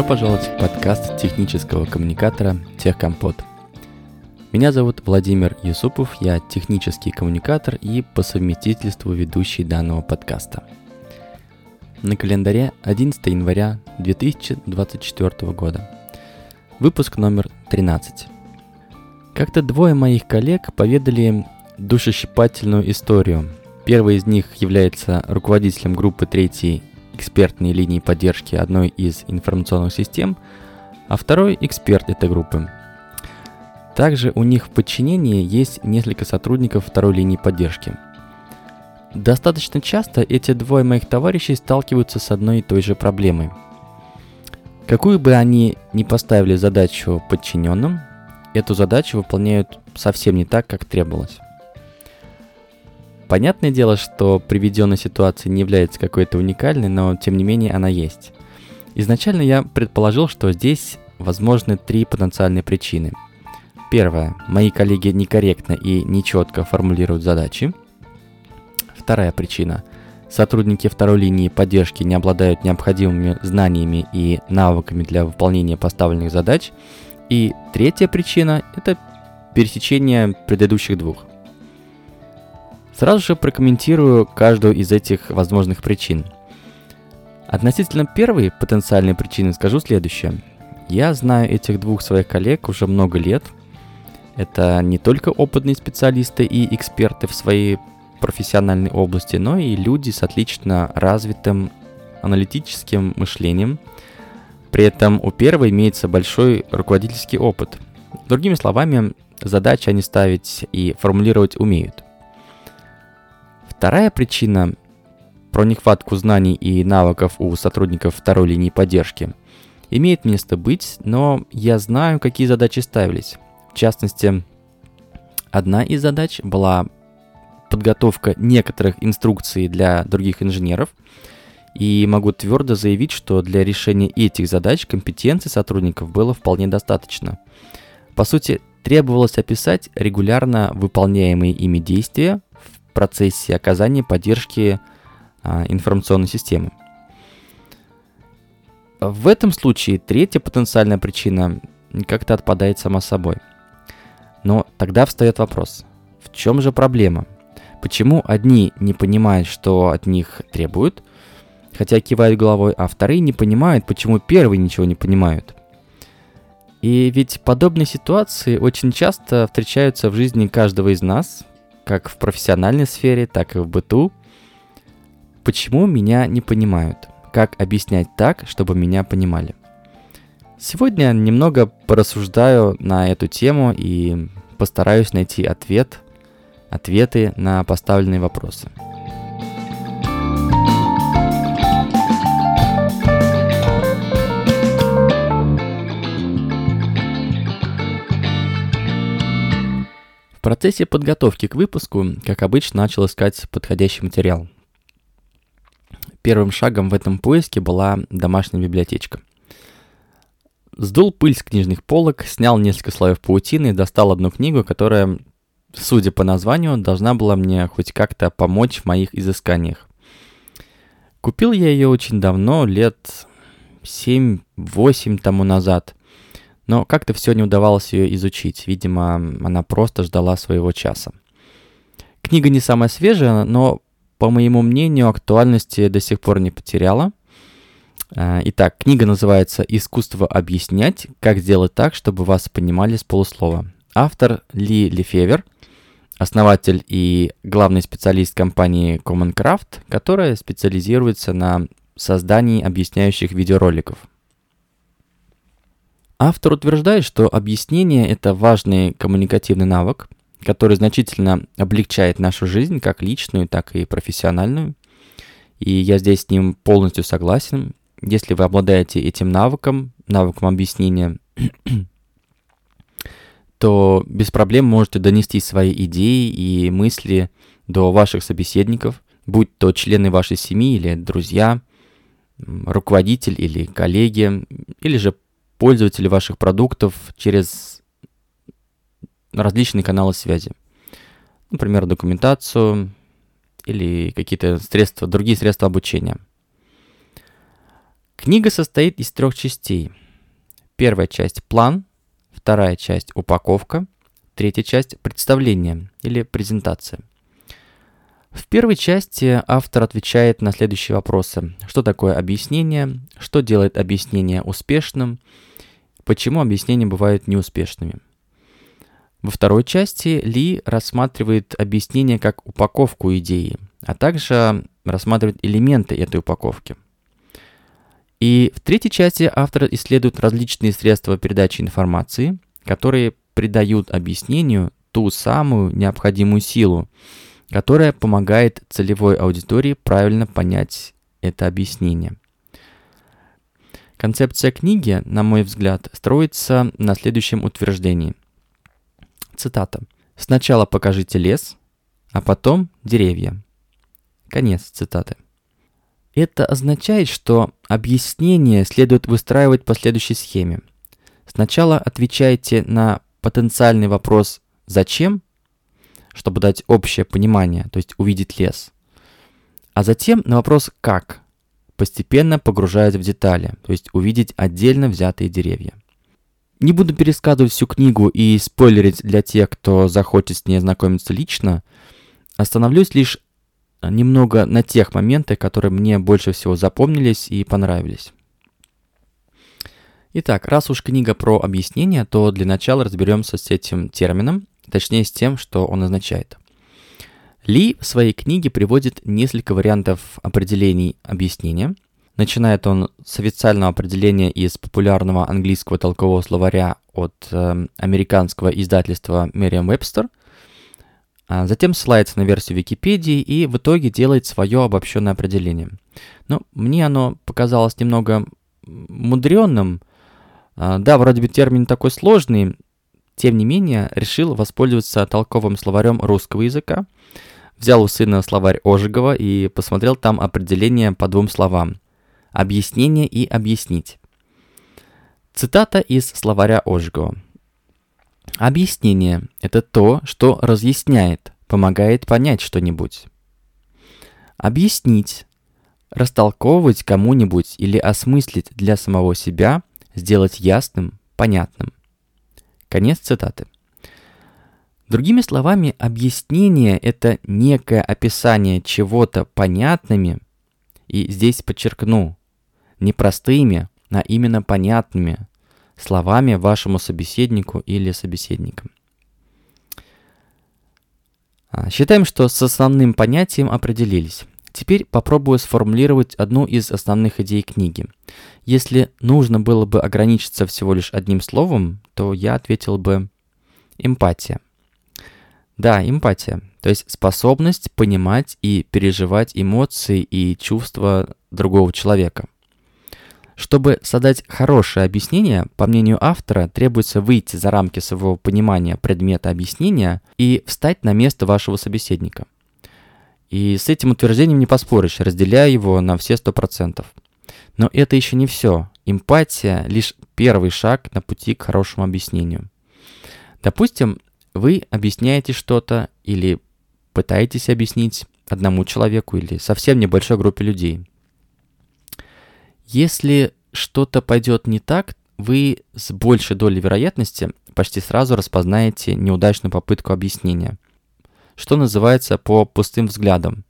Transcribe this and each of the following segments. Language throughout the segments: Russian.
Добро пожаловать в подкаст технического коммуникатора «Техкомпот». Меня зовут Владимир Юсупов, я технический коммуникатор и по совместительству ведущий данного подкаста. На календаре 11 января 2024 года. Выпуск номер 13. Как-то двое моих коллег поведали душещипательную историю. Первый из них является руководителем группы третьей экспертной линии поддержки одной из информационных систем, а второй эксперт этой группы. Также у них в подчинении есть несколько сотрудников второй линии поддержки. Достаточно часто эти двое моих товарищей сталкиваются с одной и той же проблемой. Какую бы они ни поставили задачу подчиненным, эту задачу выполняют совсем не так, как требовалось. Понятное дело, что приведенная ситуация не является какой-то уникальной, но тем не менее она есть. Изначально я предположил, что здесь возможны три потенциальные причины. Первое. Мои коллеги некорректно и нечетко формулируют задачи. Вторая причина. Сотрудники второй линии поддержки не обладают необходимыми знаниями и навыками для выполнения поставленных задач. И третья причина – это пересечение предыдущих двух. Сразу же прокомментирую каждую из этих возможных причин. Относительно первой потенциальной причины скажу следующее. Я знаю этих двух своих коллег уже много лет. Это не только опытные специалисты и эксперты в своей профессиональной области, но и люди с отлично развитым аналитическим мышлением. При этом у первой имеется большой руководительский опыт. Другими словами, задачи они ставить и формулировать умеют – Вторая причина про нехватку знаний и навыков у сотрудников второй линии поддержки имеет место быть, но я знаю, какие задачи ставились. В частности, одна из задач была подготовка некоторых инструкций для других инженеров, и могу твердо заявить, что для решения этих задач компетенции сотрудников было вполне достаточно. По сути, требовалось описать регулярно выполняемые ими действия процессе оказания поддержки а, информационной системы. В этом случае третья потенциальная причина как-то отпадает сама собой. Но тогда встает вопрос, в чем же проблема? Почему одни не понимают, что от них требуют, хотя кивают головой, а вторые не понимают, почему первые ничего не понимают? И ведь подобные ситуации очень часто встречаются в жизни каждого из нас, как в профессиональной сфере, так и в быту. Почему меня не понимают? Как объяснять так, чтобы меня понимали? Сегодня немного порассуждаю на эту тему и постараюсь найти ответ, ответы на поставленные вопросы. В процессе подготовки к выпуску, как обычно, начал искать подходящий материал. Первым шагом в этом поиске была домашняя библиотечка. Сдул пыль с книжных полок, снял несколько слоев паутины и достал одну книгу, которая, судя по названию, должна была мне хоть как-то помочь в моих изысканиях. Купил я ее очень давно, лет 7-8 тому назад – но как-то все не удавалось ее изучить. Видимо, она просто ждала своего часа. Книга не самая свежая, но, по моему мнению, актуальности до сих пор не потеряла. А, итак, книга называется «Искусство объяснять. Как сделать так, чтобы вас понимали с полуслова». Автор Ли Лефевер, основатель и главный специалист компании Common Craft, которая специализируется на создании объясняющих видеороликов – Автор утверждает, что объяснение – это важный коммуникативный навык, который значительно облегчает нашу жизнь, как личную, так и профессиональную. И я здесь с ним полностью согласен. Если вы обладаете этим навыком, навыком объяснения, то без проблем можете донести свои идеи и мысли до ваших собеседников, будь то члены вашей семьи или друзья, руководитель или коллеги, или же пользователи ваших продуктов через различные каналы связи. Например, документацию или какие-то средства, другие средства обучения. Книга состоит из трех частей. Первая часть – план, вторая часть – упаковка, третья часть – представление или презентация. В первой части автор отвечает на следующие вопросы. Что такое объяснение? Что делает объяснение успешным? Почему объяснения бывают неуспешными? Во второй части Ли рассматривает объяснение как упаковку идеи, а также рассматривает элементы этой упаковки. И в третьей части автор исследует различные средства передачи информации, которые придают объяснению ту самую необходимую силу, которая помогает целевой аудитории правильно понять это объяснение. Концепция книги, на мой взгляд, строится на следующем утверждении. Цитата. «Сначала покажите лес, а потом деревья». Конец цитаты. Это означает, что объяснение следует выстраивать по следующей схеме. Сначала отвечайте на потенциальный вопрос «Зачем?», чтобы дать общее понимание, то есть увидеть лес. А затем на вопрос «Как?», постепенно погружаясь в детали, то есть увидеть отдельно взятые деревья. Не буду пересказывать всю книгу и спойлерить для тех, кто захочет с ней ознакомиться лично. Остановлюсь лишь немного на тех моментах, которые мне больше всего запомнились и понравились. Итак, раз уж книга про объяснение, то для начала разберемся с этим термином, точнее с тем, что он означает. Ли в своей книге приводит несколько вариантов определений объяснения – Начинает он с официального определения из популярного английского толкового словаря от э, американского издательства Merriam-Webster, а затем ссылается на версию Википедии и в итоге делает свое обобщенное определение. Но мне оно показалось немного мудренным. А, да, вроде бы термин такой сложный, тем не менее решил воспользоваться толковым словарем русского языка, взял у сына словарь Ожегова и посмотрел там определение по двум словам – Объяснение и объяснить. Цитата из словаря Ожгова. Объяснение – это то, что разъясняет, помогает понять что-нибудь. Объяснить – растолковывать кому-нибудь или осмыслить для самого себя, сделать ясным, понятным. Конец цитаты. Другими словами, объяснение – это некое описание чего-то понятными, и здесь подчеркну, не простыми, а именно понятными словами вашему собеседнику или собеседникам. А, считаем, что с основным понятием определились. Теперь попробую сформулировать одну из основных идей книги. Если нужно было бы ограничиться всего лишь одним словом, то я ответил бы эмпатия. Да, эмпатия, то есть способность понимать и переживать эмоции и чувства другого человека – чтобы создать хорошее объяснение, по мнению автора, требуется выйти за рамки своего понимания предмета объяснения и встать на место вашего собеседника. И с этим утверждением не поспоришь, разделяя его на все сто процентов. Но это еще не все. Эмпатия – лишь первый шаг на пути к хорошему объяснению. Допустим, вы объясняете что-то или пытаетесь объяснить одному человеку или совсем небольшой группе людей. Если что-то пойдет не так, вы с большей долей вероятности почти сразу распознаете неудачную попытку объяснения, что называется по пустым взглядам,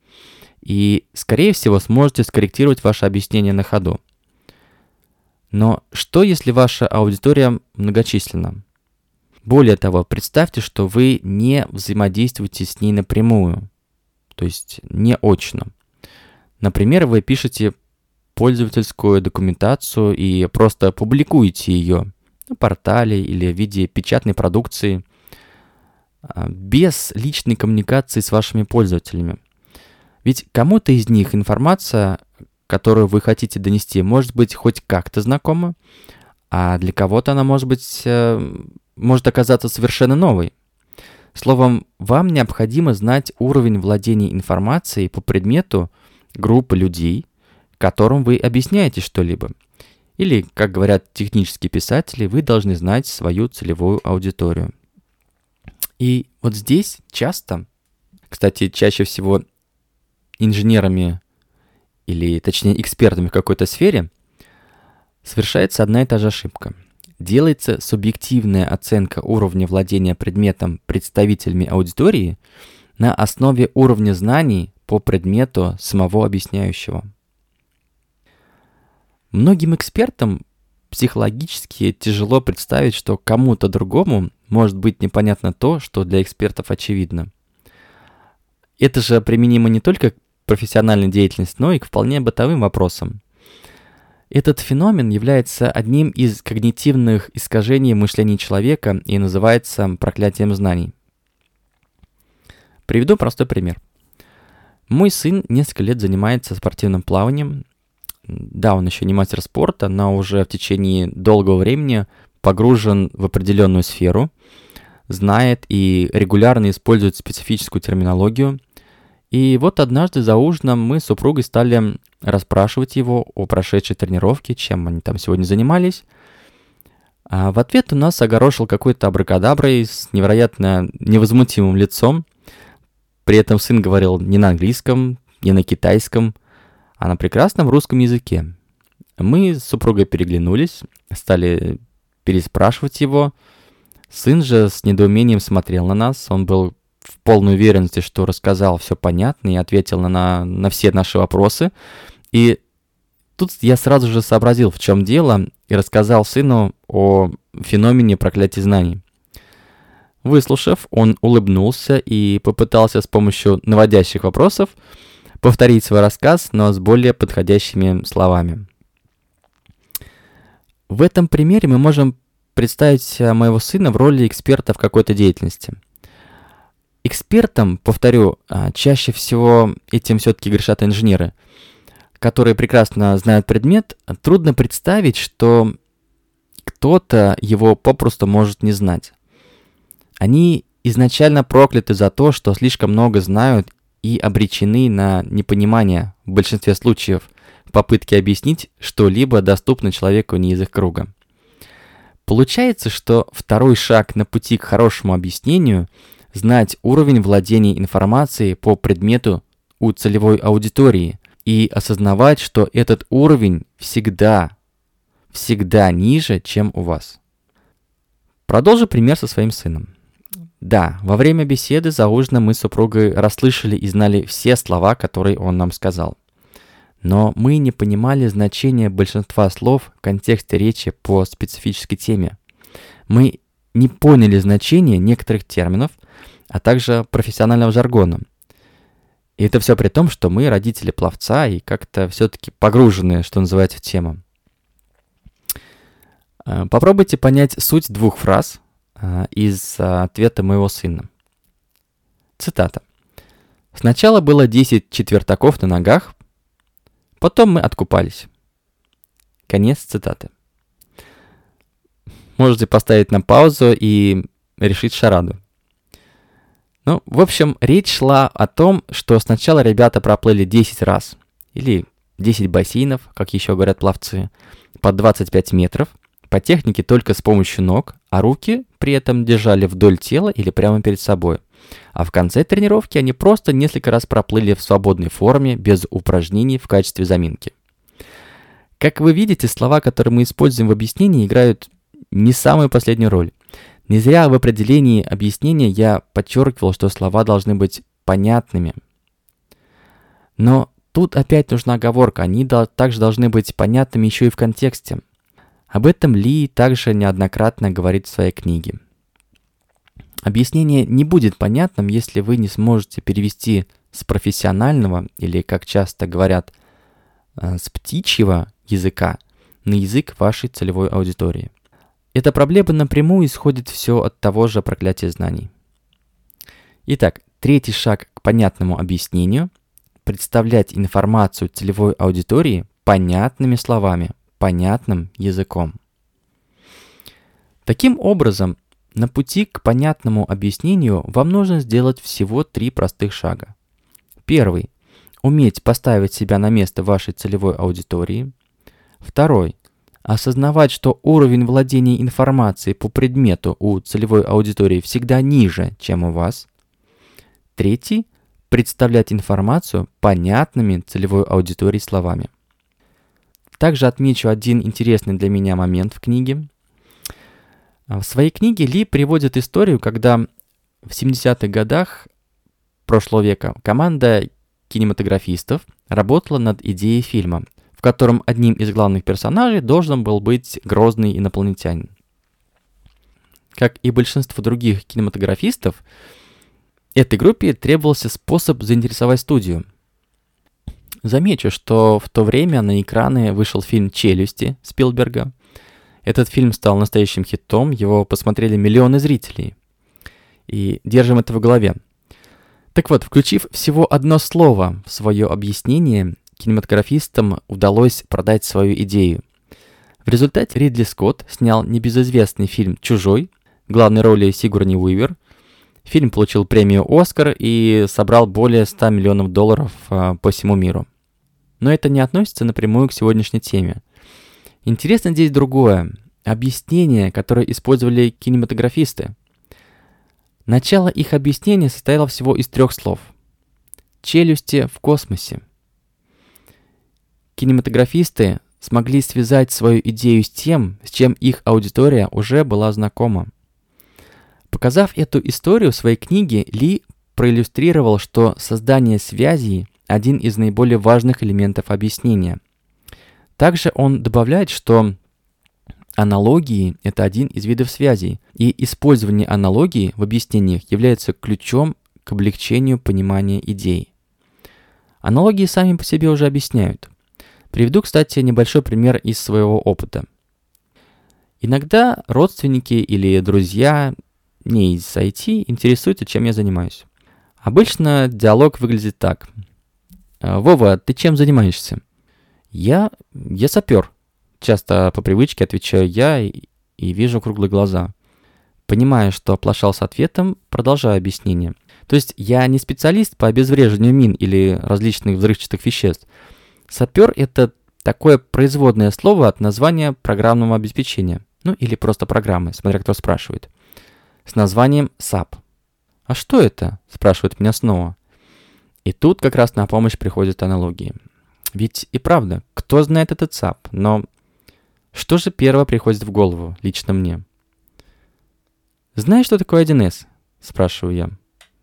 и, скорее всего, сможете скорректировать ваше объяснение на ходу. Но что, если ваша аудитория многочисленна? Более того, представьте, что вы не взаимодействуете с ней напрямую, то есть не очно. Например, вы пишете пользовательскую документацию и просто публикуете ее на портале или в виде печатной продукции без личной коммуникации с вашими пользователями. Ведь кому-то из них информация, которую вы хотите донести, может быть хоть как-то знакома, а для кого-то она может быть э, может оказаться совершенно новой. Словом, вам необходимо знать уровень владения информацией по предмету группы людей, которым вы объясняете что-либо. Или, как говорят технические писатели, вы должны знать свою целевую аудиторию. И вот здесь часто, кстати, чаще всего инженерами или, точнее, экспертами в какой-то сфере совершается одна и та же ошибка. Делается субъективная оценка уровня владения предметом представителями аудитории на основе уровня знаний по предмету самого объясняющего. Многим экспертам психологически тяжело представить, что кому-то другому может быть непонятно то, что для экспертов очевидно. Это же применимо не только к профессиональной деятельности, но и к вполне бытовым вопросам. Этот феномен является одним из когнитивных искажений мышления человека и называется проклятием знаний. Приведу простой пример. Мой сын несколько лет занимается спортивным плаванием. Да, он еще не мастер спорта, но уже в течение долгого времени погружен в определенную сферу, знает и регулярно использует специфическую терминологию. И вот однажды за ужином мы с супругой стали расспрашивать его о прошедшей тренировке, чем они там сегодня занимались. А в ответ у нас огорошил какой-то абракадаброй с невероятно невозмутимым лицом. При этом сын говорил не на английском, не на китайском, а на прекрасном русском языке. Мы с супругой переглянулись, стали переспрашивать его. Сын же с недоумением смотрел на нас, он был в полной уверенности, что рассказал все понятно и ответил на, на все наши вопросы. И тут я сразу же сообразил, в чем дело, и рассказал сыну о феномене проклятия знаний. Выслушав, он улыбнулся и попытался с помощью наводящих вопросов повторить свой рассказ, но с более подходящими словами. В этом примере мы можем представить моего сына в роли эксперта в какой-то деятельности – Экспертам, повторю, а, чаще всего этим все-таки грешат инженеры, которые прекрасно знают предмет, трудно представить, что кто-то его попросту может не знать. Они изначально прокляты за то, что слишком много знают и обречены на непонимание в большинстве случаев в попытке объяснить что-либо доступно человеку не из их круга. Получается, что второй шаг на пути к хорошему объяснению – знать уровень владения информацией по предмету у целевой аудитории и осознавать, что этот уровень всегда, всегда ниже, чем у вас. Продолжу пример со своим сыном. Да, во время беседы за ужином мы с супругой расслышали и знали все слова, которые он нам сказал. Но мы не понимали значения большинства слов в контексте речи по специфической теме. Мы не поняли значения некоторых терминов, а также профессионального жаргона. И это все при том, что мы родители пловца и как-то все-таки погружены, что называется, в тему. Э, попробуйте понять суть двух фраз э, из ответа моего сына. Цитата. «Сначала было 10 четвертаков на ногах, потом мы откупались». Конец цитаты. Можете поставить на паузу и решить шараду. Ну, в общем, речь шла о том, что сначала ребята проплыли 10 раз, или 10 бассейнов, как еще говорят пловцы, по 25 метров, по технике только с помощью ног, а руки при этом держали вдоль тела или прямо перед собой. А в конце тренировки они просто несколько раз проплыли в свободной форме, без упражнений в качестве заминки. Как вы видите, слова, которые мы используем в объяснении, играют не самую последнюю роль. Не зря в определении объяснения я подчеркивал, что слова должны быть понятными. Но тут опять нужна оговорка, они также должны быть понятными еще и в контексте. Об этом Ли также неоднократно говорит в своей книге. Объяснение не будет понятным, если вы не сможете перевести с профессионального, или, как часто говорят, э, с птичьего языка на язык вашей целевой аудитории. Эта проблема напрямую исходит все от того же проклятия знаний. Итак, третий шаг к понятному объяснению – представлять информацию целевой аудитории понятными словами, понятным языком. Таким образом, на пути к понятному объяснению вам нужно сделать всего три простых шага. Первый – уметь поставить себя на место вашей целевой аудитории. Второй Осознавать, что уровень владения информацией по предмету у целевой аудитории всегда ниже, чем у вас. Третий – представлять информацию понятными целевой аудитории словами. Также отмечу один интересный для меня момент в книге. В своей книге Ли приводит историю, когда в 70-х годах прошлого века команда кинематографистов работала над идеей фильма, в котором одним из главных персонажей должен был быть грозный инопланетянин. Как и большинство других кинематографистов, этой группе требовался способ заинтересовать студию. Замечу, что в то время на экраны вышел фильм «Челюсти» Спилберга. Этот фильм стал настоящим хитом, его посмотрели миллионы зрителей. И держим это в голове – так вот, включив всего одно слово в свое объяснение, кинематографистам удалось продать свою идею. В результате Ридли Скотт снял небезызвестный фильм «Чужой», главной роли Сигурни Уивер. Фильм получил премию «Оскар» и собрал более 100 миллионов долларов э, по всему миру. Но это не относится напрямую к сегодняшней теме. Интересно здесь другое. Объяснение, которое использовали кинематографисты. Начало их объяснения состояло всего из трех слов. Челюсти в космосе. Кинематографисты смогли связать свою идею с тем, с чем их аудитория уже была знакома. Показав эту историю в своей книге, Ли проиллюстрировал, что создание связей – один из наиболее важных элементов объяснения. Также он добавляет, что Аналогии – это один из видов связей, и использование аналогии в объяснениях является ключом к облегчению понимания идей. Аналогии сами по себе уже объясняют. Приведу, кстати, небольшой пример из своего опыта. Иногда родственники или друзья не из IT интересуются, чем я занимаюсь. Обычно диалог выглядит так. «Вова, ты чем занимаешься?» «Я... я сапер», Часто по привычке отвечаю я и, и вижу круглые глаза. Понимая, что оплошал с ответом, продолжаю объяснение. То есть я не специалист по обезвреживанию мин или различных взрывчатых веществ. Сапер — это такое производное слово от названия программного обеспечения. Ну или просто программы, смотря кто спрашивает. С названием SAP. «А что это?» – спрашивают меня снова. И тут как раз на помощь приходят аналогии. Ведь и правда, кто знает этот SAP, но что же первое приходит в голову, лично мне? «Знаешь, что такое 1С?» – спрашиваю я.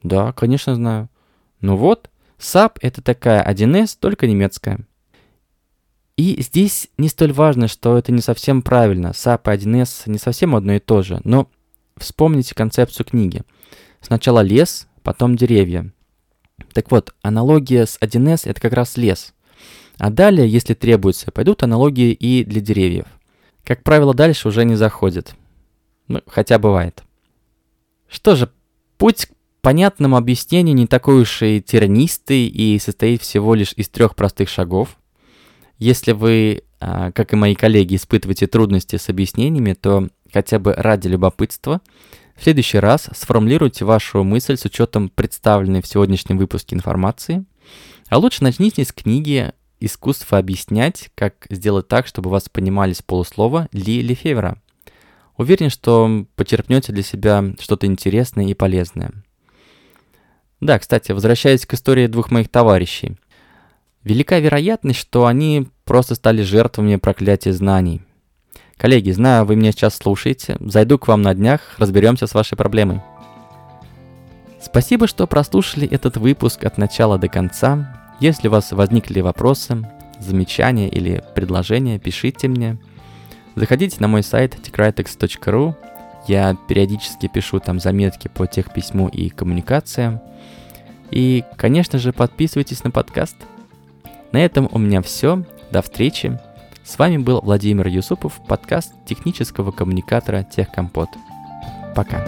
«Да, конечно знаю». «Ну вот, SAP – это такая 1С, только немецкая». И здесь не столь важно, что это не совсем правильно. SAP и 1С не совсем одно и то же. Но вспомните концепцию книги. Сначала лес, потом деревья. Так вот, аналогия с 1С – это как раз лес. А далее, если требуется, пойдут аналогии и для деревьев. Как правило, дальше уже не заходит. Ну, хотя бывает. Что же, путь к понятному объяснению не такой уж и тернистый и состоит всего лишь из трех простых шагов. Если вы, а, как и мои коллеги, испытываете трудности с объяснениями, то хотя бы ради любопытства в следующий раз сформулируйте вашу мысль с учетом представленной в сегодняшнем выпуске информации. А лучше начните с книги искусство объяснять, как сделать так, чтобы вас понимали с полуслова Ли Лефевера. Уверен, что почерпнете для себя что-то интересное и полезное. Да, кстати, возвращаясь к истории двух моих товарищей. Велика вероятность, что они просто стали жертвами проклятия знаний. Коллеги, знаю, вы меня сейчас слушаете. Зайду к вам на днях, разберемся с вашей проблемой. Спасибо, что прослушали этот выпуск от начала до конца. Если у вас возникли вопросы, замечания или предложения, пишите мне. Заходите на мой сайт techritex.ru. Я периодически пишу там заметки по техписьму и коммуникациям. И, конечно же, подписывайтесь на подкаст. На этом у меня все. До встречи. С вами был Владимир Юсупов, подкаст технического коммуникатора Техкомпот. Пока.